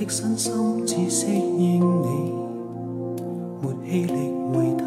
的身心只适应你，没气力回头。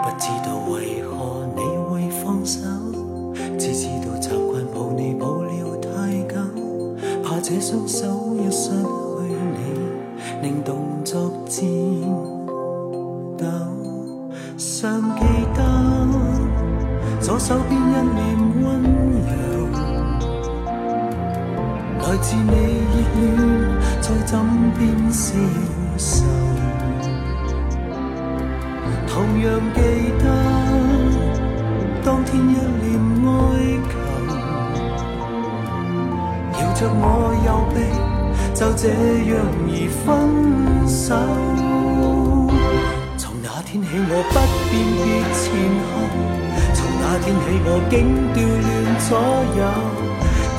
不知道为何你会放手，只知道习惯抱你抱了太久，怕这双手一失去你，令动作颤抖。尚记得左手边一脸温柔。来自你恋，在枕边消受。同样记得当天一脸哀求，摇着我右臂，就这样而分手。从那天起，我不辨别前后；从那天起，我竟调乱左右。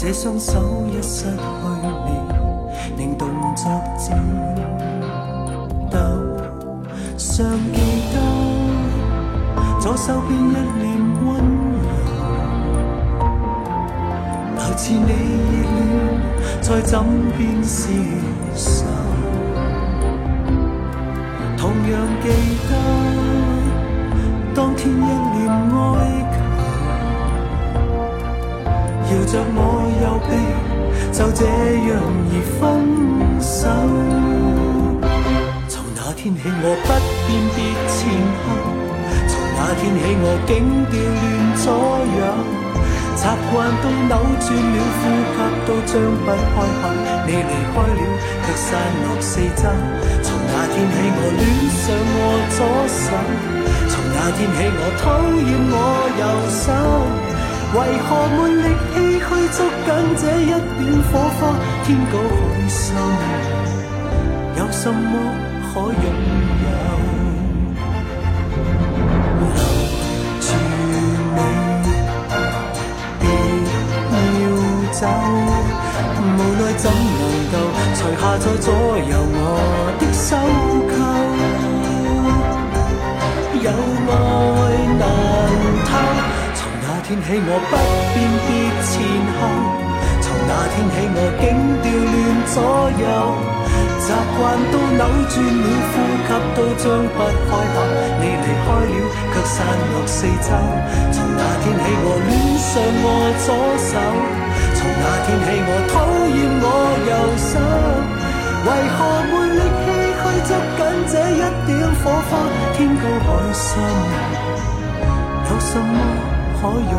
这双手一失去你，令动作颤抖。尚记得左手边一脸温柔，来自你热恋，在枕边消受。同样记得。当天一脸哀着我右臂，就这样而分手。从那天起，我不辨别前后；从那天起，我竟调乱左右。习惯都扭转了，呼吸都张不开口。你离开了，却散落四周。从那天起，我恋上我左手。从那天起，我讨厌我右手，为何没力气去捉紧这一点火花？天高海深，有什么可拥有？留住你，别要走，无奈怎能够除下在左右我的手扣？有爱难，天起我不辨别前后，从那天起我竟调乱左右，习惯都扭转了，呼吸都张不开口。你离开了，却散落四周。从那天起我恋上我左手，从那天起我讨厌我右手，为何没力气？捉紧这一点火花，天高海深，有什么可拥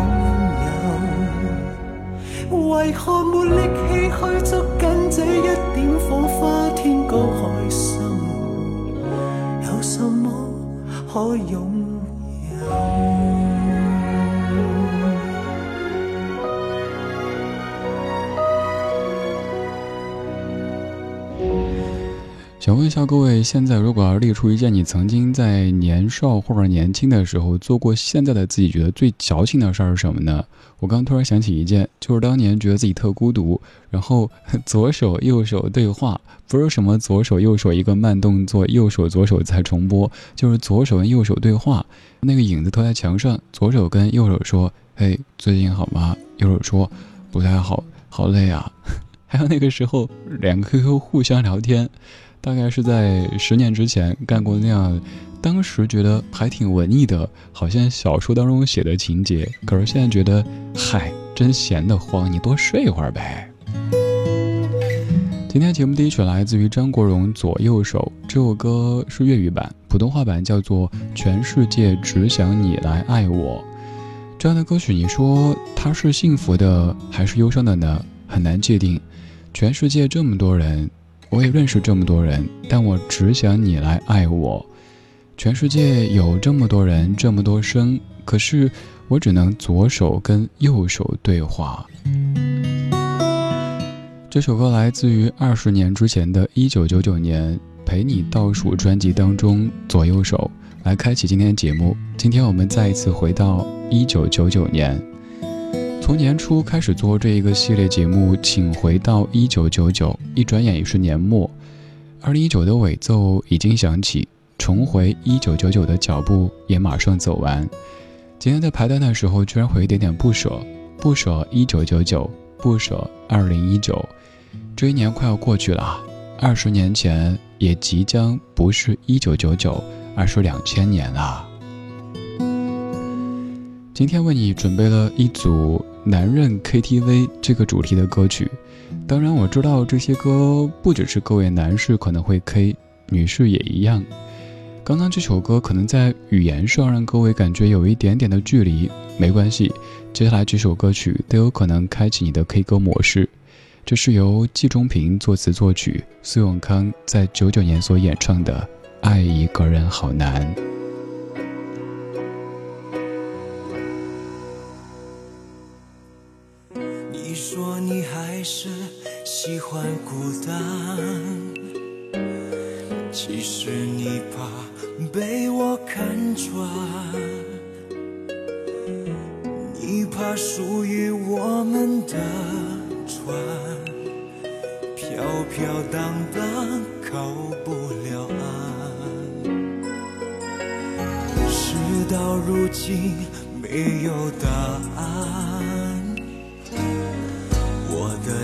有？为何没力气去捉紧这一点火花？天高海深，有什么可拥有？想问一下各位，现在如果要列出一件你曾经在年少或者年轻的时候做过，现在的自己觉得最矫情的事儿是什么呢？我刚突然想起一件，就是当年觉得自己特孤独，然后左手右手对话，不是什么左手右手一个慢动作，右手左手再重播，就是左手跟右手对话，那个影子投在墙上，左手跟右手说：“嘿，最近好吗？”右手说：“不太好，好累啊。还有那个时候，两个 QQ 互相聊天，大概是在十年之前干过那样，当时觉得还挺文艺的，好像小说当中写的情节。可是现在觉得，嗨，真闲得慌，你多睡一会儿呗。今天节目第一曲来自于张国荣《左右手》，这首歌是粤语版，普通话版叫做《全世界只想你来爱我》。这样的歌曲，你说它是幸福的还是忧伤的呢？很难界定。全世界这么多人，我也认识这么多人，但我只想你来爱我。全世界有这么多人，这么多声，可是我只能左手跟右手对话。这首歌来自于二十年之前的一九九九年《陪你倒数》专辑当中，《左右手》来开启今天的节目。今天我们再一次回到一九九九年。从年初开始做这一个系列节目，请回到一九九九，一转眼已是年末，二零一九的尾奏已经响起，重回一九九九的脚步也马上走完。今天在排单的时候，居然会有一点点不舍，不舍一九九九，不舍二零一九，这一年快要过去了，二十年前也即将不是一九九九，而是两千年了。今天为你准备了一组。男人 KTV 这个主题的歌曲，当然我知道这些歌不只是各位男士可能会 K，女士也一样。刚刚这首歌可能在语言上让各位感觉有一点点的距离，没关系，接下来这首歌曲都有可能开启你的 K 歌模式。这是由季中平作词作曲，苏永康在九九年所演唱的《爱一个人好难》。是喜欢孤单，其实你怕被我看穿，你怕属于我们的船飘飘荡荡靠不了岸，事到如今没有答案。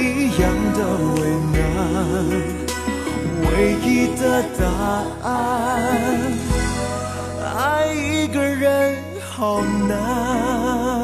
一样的为难，唯一的答案，爱一个人好难。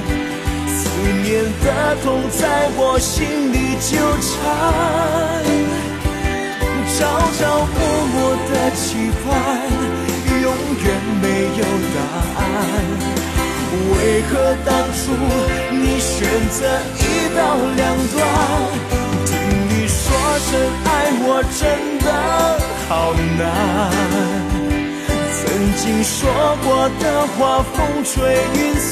思念的痛在我心里纠缠，朝朝暮暮的期盼，永远没有答案。为何当初你选择一刀两断？听你说声爱我真的好难。曾经说过的话，风吹云散。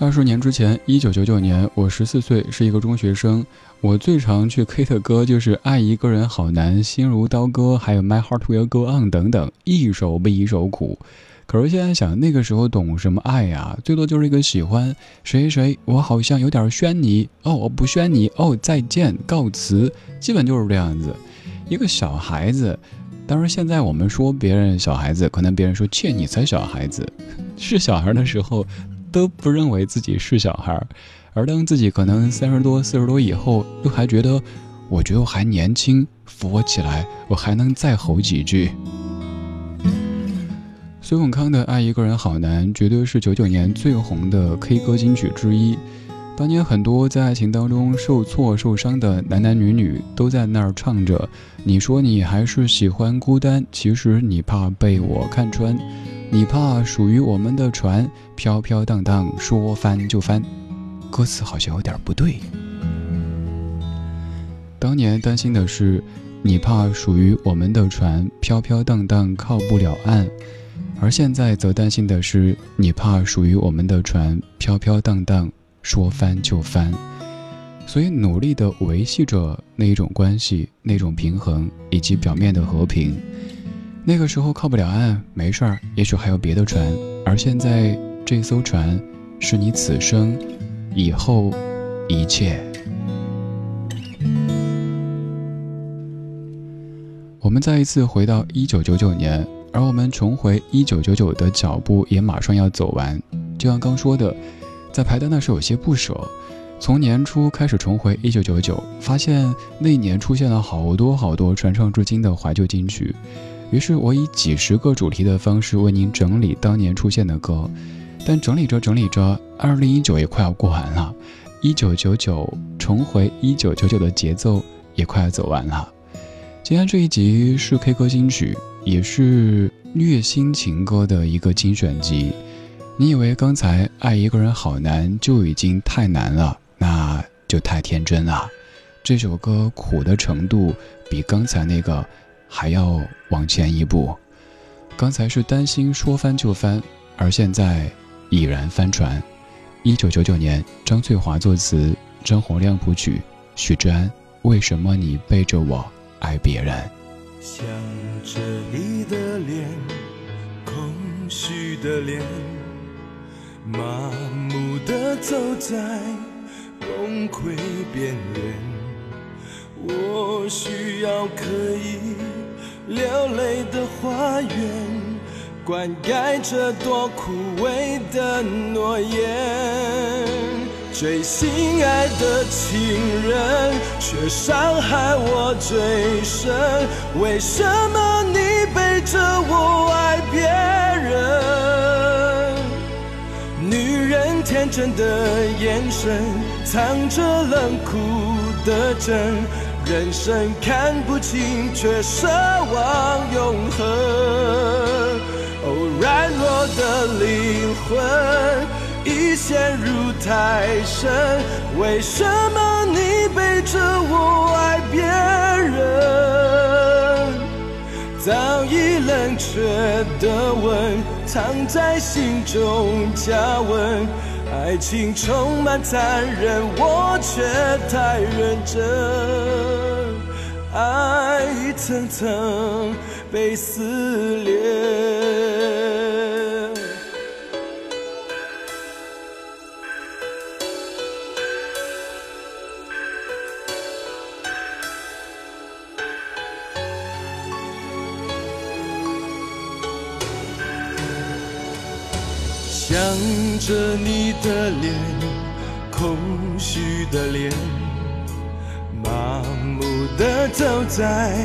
二十年之前，一九九九年，我十四岁，是一个中学生。我最常去 K 的歌就是《爱一个人好难》《心如刀割》，还有《My Heart Will Go On》等等，一首比一首苦。可是现在想，那个时候懂什么爱呀？最多就是一个喜欢谁谁，我好像有点宣你哦，我不宣你哦，再见，告辞，基本就是这样子。一个小孩子，当然现在我们说别人小孩子，可能别人说切你才小孩子，是小孩的时候。都不认为自己是小孩，而当自己可能三十多、四十多以后，又还觉得，我觉得我还年轻，扶我起来，我还能再吼几句。孙永康的《爱一个人好难》绝对是九九年最红的 K 歌金曲之一。当年很多在爱情当中受挫、受伤的男男女女都在那儿唱着：“你说你还是喜欢孤单，其实你怕被我看穿。”你怕属于我们的船飘飘荡荡，说翻就翻，歌词好像有点不对。当年担心的是，你怕属于我们的船飘飘荡荡靠不了岸，而现在则担心的是，你怕属于我们的船飘飘荡荡说翻就翻，所以努力的维系着那一种关系，那种平衡以及表面的和平。那个时候靠不了岸，没事儿，也许还有别的船。而现在这艘船，是你此生、以后一切。我们再一次回到一九九九年，而我们重回一九九九的脚步也马上要走完。就像刚说的，在排单的时有些不舍。从年初开始重回一九九九，发现那年出现了好多好多传唱至今的怀旧金曲。于是我以几十个主题的方式为您整理当年出现的歌，但整理着整理着，二零一九也快要过完了，一九九九重回一九九九的节奏也快要走完了。今天这一集是 K 歌金曲，也是虐心情歌的一个精选集。你以为刚才爱一个人好难就已经太难了，那就太天真了。这首歌苦的程度比刚才那个。还要往前一步，刚才是担心说翻就翻，而现在已然翻船。一九九九年，张翠华作词，张洪亮谱曲，许志安。为什么你背着我爱别人？想着你的脸，空虚的脸，麻木的走在崩溃边缘。我需要可以。流泪的花园，灌溉着多枯萎的诺言。最心爱的情人，却伤害我最深。为什么你背着我爱别人？女人天真的眼神，藏着冷酷的真。人生看不清，却奢望永恒。哦，软弱的灵魂已陷入太深。为什么你背着我爱别人？早已冷。却的吻，藏在心中加温。爱情充满残忍，我却太认真。爱一层层被撕裂。想着你的脸，空虚的脸，的走在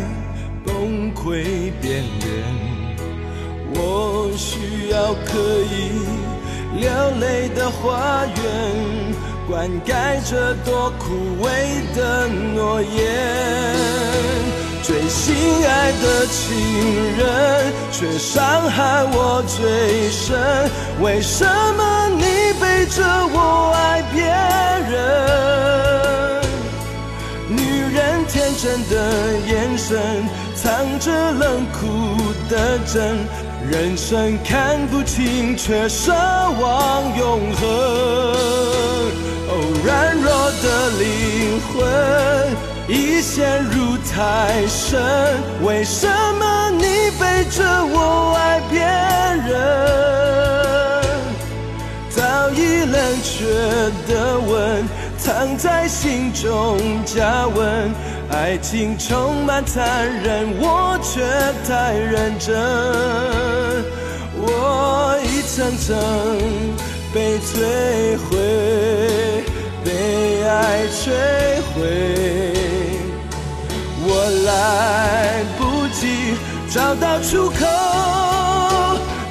崩溃边缘。我需要可以流泪的花园，灌溉这多枯萎的诺言。最心爱的情人，却伤害我最深。为什么你背着我爱别人？天真的眼神，藏着冷酷的真。人生看不清，却奢望永恒。哦，软弱的灵魂。已陷入太深，为什么你背着我爱别人？早已冷却的吻，藏在心中加温。爱情充满残忍，我却太认真。我一层层被摧毁，被爱摧毁。我来不及找到出口，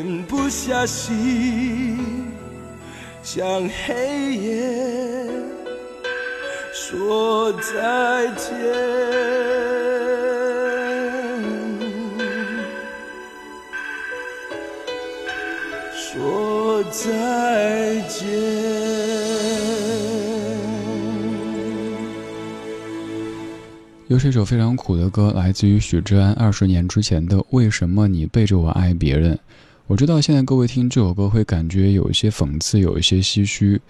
狠不下心向黑夜说再见，说再见。又是一首非常苦的歌，来自于许志安二十年之前的《为什么你背着我爱别人》。我知道现在各位听这首歌会感觉有一些讽刺，有一些唏嘘。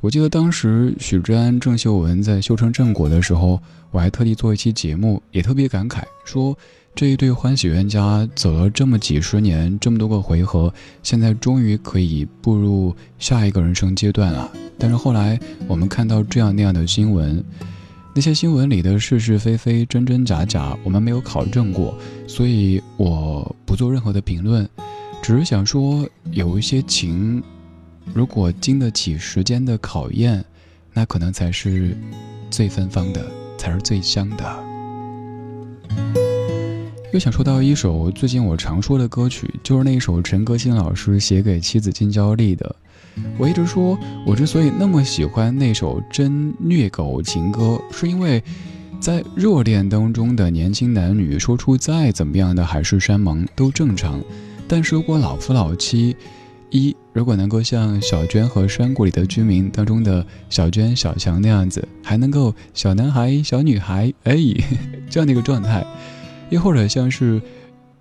我记得当时许志安、郑秀文在修成正果的时候，我还特地做一期节目，也特别感慨说这一对欢喜冤家走了这么几十年，这么多个回合，现在终于可以步入下一个人生阶段了。但是后来我们看到这样那样的新闻。那些新闻里的是是非非、真真假假，我们没有考证过，所以我不做任何的评论，只是想说，有一些情，如果经得起时间的考验，那可能才是最芬芳的，才是最香的。又想说到一首最近我常说的歌曲，就是那首陈歌辛老师写给妻子金娇丽的。我一直说，我之所以那么喜欢那首真虐狗情歌，是因为，在热恋当中的年轻男女说出再怎么样的海誓山盟都正常，但是如果老夫老妻，一如果能够像小娟和山谷里的居民当中的小娟、小强那样子，还能够小男孩、小女孩，哎，这样的一个状态，又或者像是。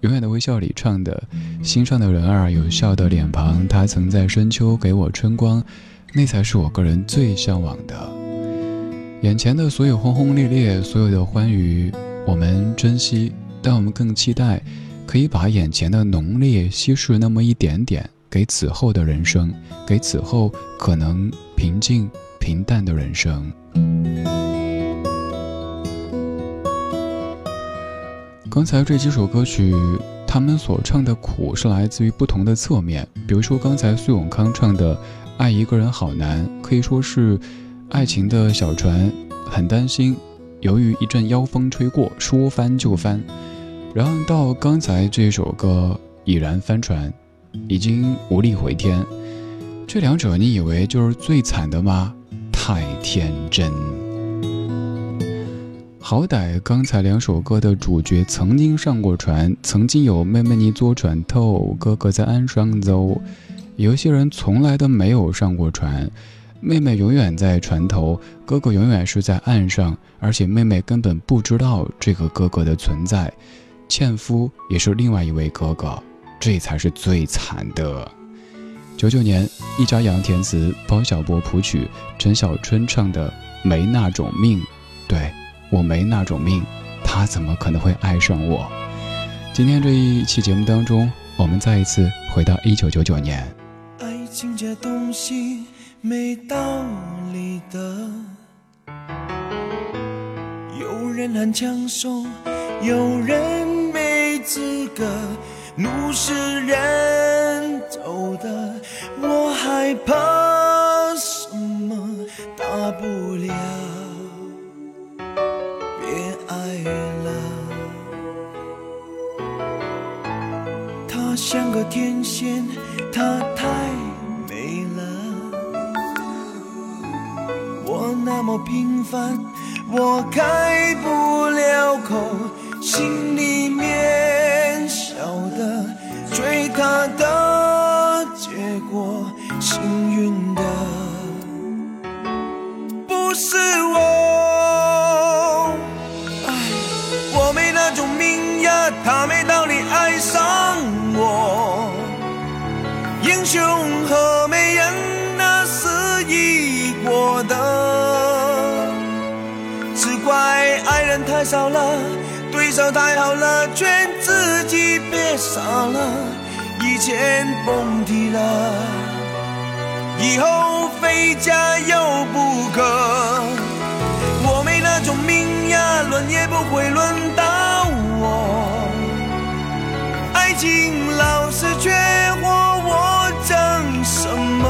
永远的微笑里唱的，心上的人儿有笑的脸庞，他曾在深秋给我春光，那才是我个人最向往的。眼前的所有轰轰烈烈，所有的欢愉，我们珍惜，但我们更期待，可以把眼前的浓烈稀释那么一点点，给此后的人生，给此后可能平静平淡的人生。刚才这几首歌曲，他们所唱的苦是来自于不同的侧面。比如说，刚才苏永康唱的《爱一个人好难》，可以说是爱情的小船很担心，由于一阵妖风吹过，说翻就翻。然后到刚才这首歌已然翻船，已经无力回天。这两者，你以为就是最惨的吗？太天真。好歹刚才两首歌的主角曾经上过船，曾经有妹妹你坐船头，哥哥在岸上走。有些人从来都没有上过船，妹妹永远在船头，哥哥永远是在岸上，而且妹妹根本不知道这个哥哥的存在。纤夫也是另外一位哥哥，这才是最惨的。九九年，易家扬填词，包小柏谱曲，陈小春唱的《没那种命》，对。我没那种命，他怎么可能会爱上我？今天这一期节目当中，我们再一次回到一九九九年。爱情这东西没道理的，有人很抢手，有人资格，路是人走的，我害怕什么大不了别爱了。她。像个天仙，她太美了。我那么平凡，我开不了口，心里追她的结果，幸运的不是我。哎，我没那种命呀，她没道理爱上。我英雄和美人那是一国的，只怪爱人太少了，对手太好了，劝自己别傻了，前蹦迪了，以后非加油不可。我没那种命呀，轮也不会轮到我。爱情老是缺货，我争什么？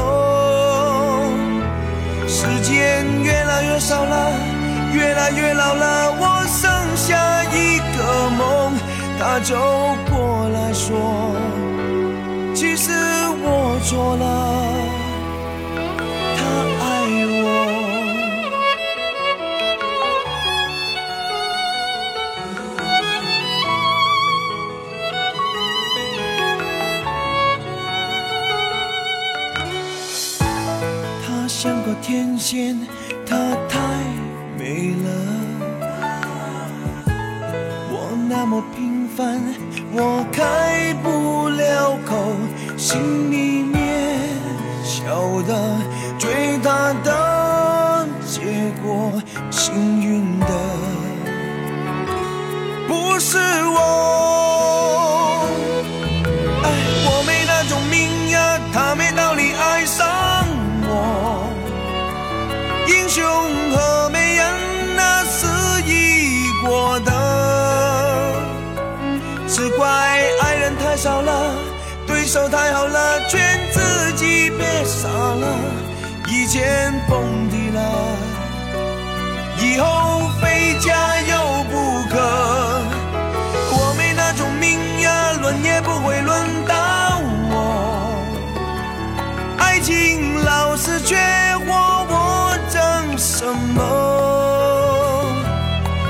时间越来越少了，越来越老了，我剩下一个梦。他走过来说，说了，他爱我他像个。天仙，他太美了。我那么平凡，我开不了口，心里面晓得追她的结果，幸运的不是我。后非加油不可。我没那种命呀，轮也不会轮到我，爱情老是缺货。我争什么？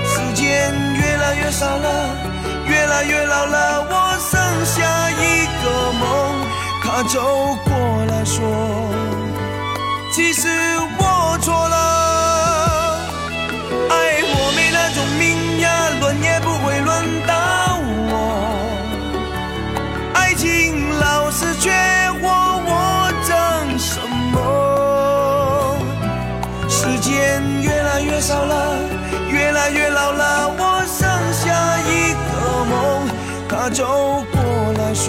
时间越来越少了，越来越老了，我剩下一个梦。他走过来说，其实我错了。也不会轮到我。爱情老是缺货我争什么时间。越少了，越来越老了，我剩下一个梦。他走过来说，